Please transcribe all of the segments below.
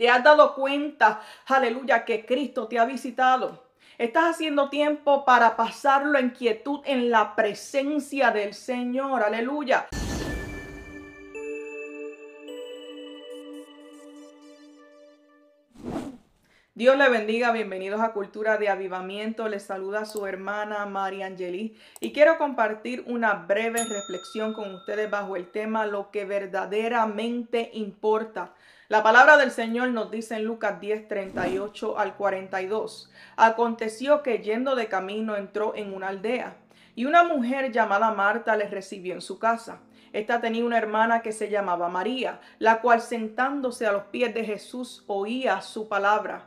¿Te has dado cuenta, aleluya, que Cristo te ha visitado? Estás haciendo tiempo para pasarlo en quietud en la presencia del Señor, aleluya. Dios le bendiga, bienvenidos a Cultura de Avivamiento. Les saluda su hermana María Angeli y quiero compartir una breve reflexión con ustedes bajo el tema lo que verdaderamente importa. La palabra del Señor nos dice en Lucas 10, 38 al 42. Aconteció que yendo de camino entró en una aldea y una mujer llamada Marta le recibió en su casa. Esta tenía una hermana que se llamaba María, la cual sentándose a los pies de Jesús oía su palabra.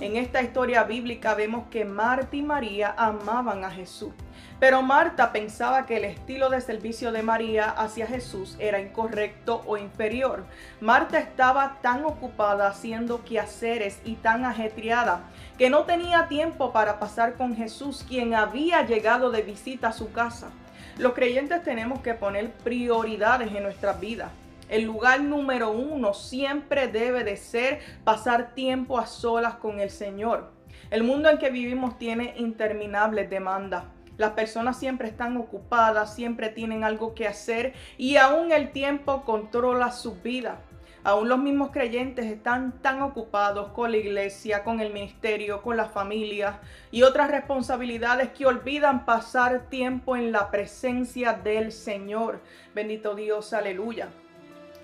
En esta historia bíblica vemos que Marta y María amaban a Jesús. Pero Marta pensaba que el estilo de servicio de María hacia Jesús era incorrecto o inferior. Marta estaba tan ocupada haciendo quehaceres y tan ajetreada que no tenía tiempo para pasar con Jesús, quien había llegado de visita a su casa. Los creyentes tenemos que poner prioridades en nuestras vidas. El lugar número uno siempre debe de ser pasar tiempo a solas con el Señor. El mundo en que vivimos tiene interminables demandas. Las personas siempre están ocupadas, siempre tienen algo que hacer y aún el tiempo controla su vida. Aún los mismos creyentes están tan ocupados con la iglesia, con el ministerio, con la familia y otras responsabilidades que olvidan pasar tiempo en la presencia del Señor. Bendito Dios, aleluya.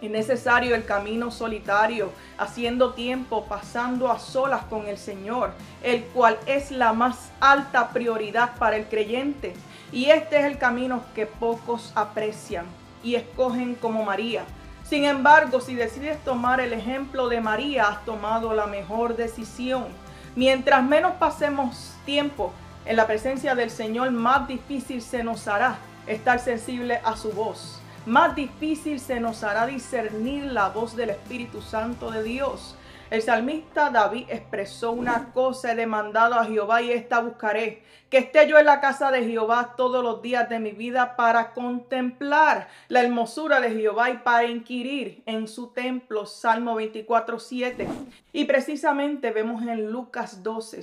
Es necesario el camino solitario, haciendo tiempo, pasando a solas con el Señor, el cual es la más alta prioridad para el creyente. Y este es el camino que pocos aprecian y escogen como María. Sin embargo, si decides tomar el ejemplo de María, has tomado la mejor decisión. Mientras menos pasemos tiempo en la presencia del Señor, más difícil se nos hará estar sensible a su voz más difícil se nos hará discernir la voz del Espíritu Santo de Dios. El salmista David expresó una cosa, he demandado a Jehová y esta buscaré, que esté yo en la casa de Jehová todos los días de mi vida para contemplar la hermosura de Jehová y para inquirir en su templo. Salmo 24, 7. Y precisamente vemos en Lucas 12,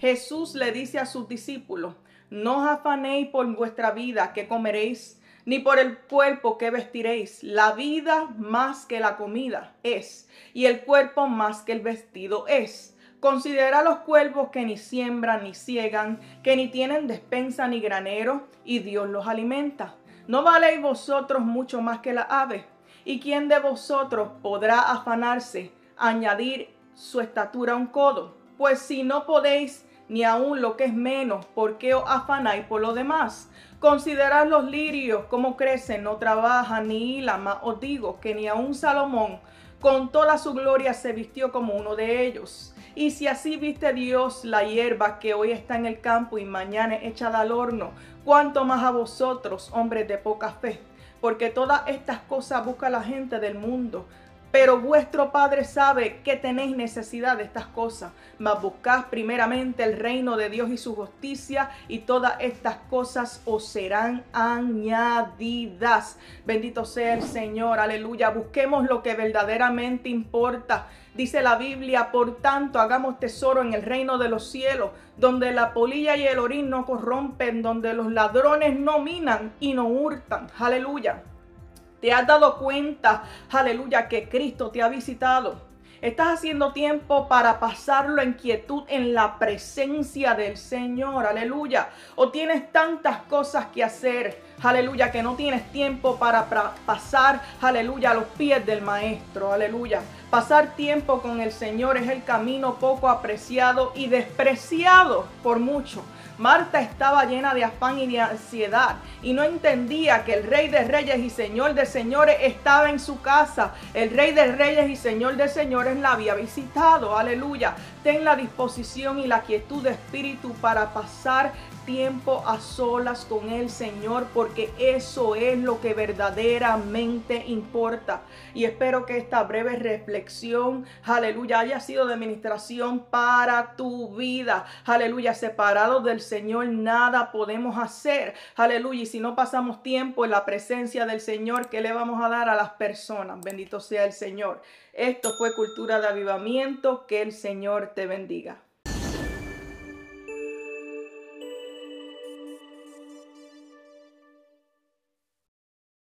Jesús le dice a sus discípulos, no os afanéis por vuestra vida, que comeréis ni por el cuerpo que vestiréis. La vida más que la comida es, y el cuerpo más que el vestido es. Considera los cuervos que ni siembran ni ciegan, que ni tienen despensa ni granero, y Dios los alimenta. ¿No valéis vosotros mucho más que la ave? ¿Y quién de vosotros podrá afanarse, añadir su estatura a un codo? Pues si no podéis ni aun lo que es menos, ¿por qué os afanáis por lo demás? Considerad los lirios, cómo crecen, no trabajan ni hilan, os digo que ni aun Salomón con toda su gloria se vistió como uno de ellos. Y si así viste Dios la hierba que hoy está en el campo y mañana echada al horno, cuánto más a vosotros, hombres de poca fe. Porque todas estas cosas busca la gente del mundo, pero vuestro Padre sabe que tenéis necesidad de estas cosas. Mas buscad primeramente el reino de Dios y su justicia, y todas estas cosas os serán añadidas. Bendito sea el Señor, aleluya. Busquemos lo que verdaderamente importa. Dice la Biblia, por tanto, hagamos tesoro en el reino de los cielos, donde la polilla y el orín no corrompen, donde los ladrones no minan y no hurtan. Aleluya. ¿Te has dado cuenta, aleluya, que Cristo te ha visitado? Estás haciendo tiempo para pasarlo en quietud en la presencia del Señor, aleluya. O tienes tantas cosas que hacer, aleluya, que no tienes tiempo para pasar, aleluya, a los pies del Maestro, aleluya. Pasar tiempo con el Señor es el camino poco apreciado y despreciado por muchos. Marta estaba llena de afán y de ansiedad y no entendía que el Rey de Reyes y Señor de Señores estaba en su casa. El Rey de Reyes y Señor de Señores la había visitado, aleluya. ten la disposición y la quietud de espíritu para pasar tiempo a solas con el Señor, porque eso es lo que verdaderamente importa. Y espero que esta breve aleluya, haya sido de administración para tu vida. Aleluya, separados del Señor nada podemos hacer. Aleluya, y si no pasamos tiempo en la presencia del Señor, ¿qué le vamos a dar a las personas? Bendito sea el Señor. Esto fue cultura de avivamiento. Que el Señor te bendiga.